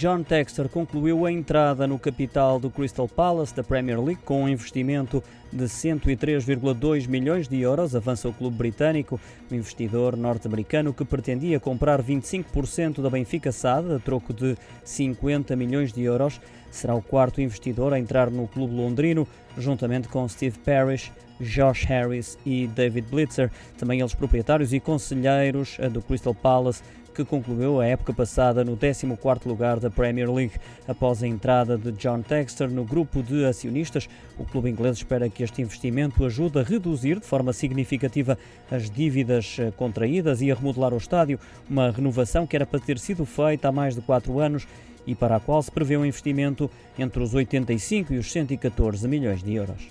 John Texter concluiu a entrada no capital do Crystal Palace da Premier League com um investimento de 103,2 milhões de euros, avança o clube britânico, o investidor norte-americano que pretendia comprar 25% da Benfica SAD a troco de 50 milhões de euros. Será o quarto investidor a entrar no clube londrino, juntamente com Steve Parrish, Josh Harris e David Blitzer, também eles proprietários e conselheiros do Crystal Palace que concluiu a época passada no 14º lugar da Premier League. Após a entrada de John Texter no grupo de acionistas, o clube inglês espera que este investimento ajude a reduzir de forma significativa as dívidas eh, contraídas e a remodelar o estádio, uma renovação que era para ter sido feita há mais de quatro anos e para a qual se prevê um investimento entre os 85 e os 114 milhões de euros.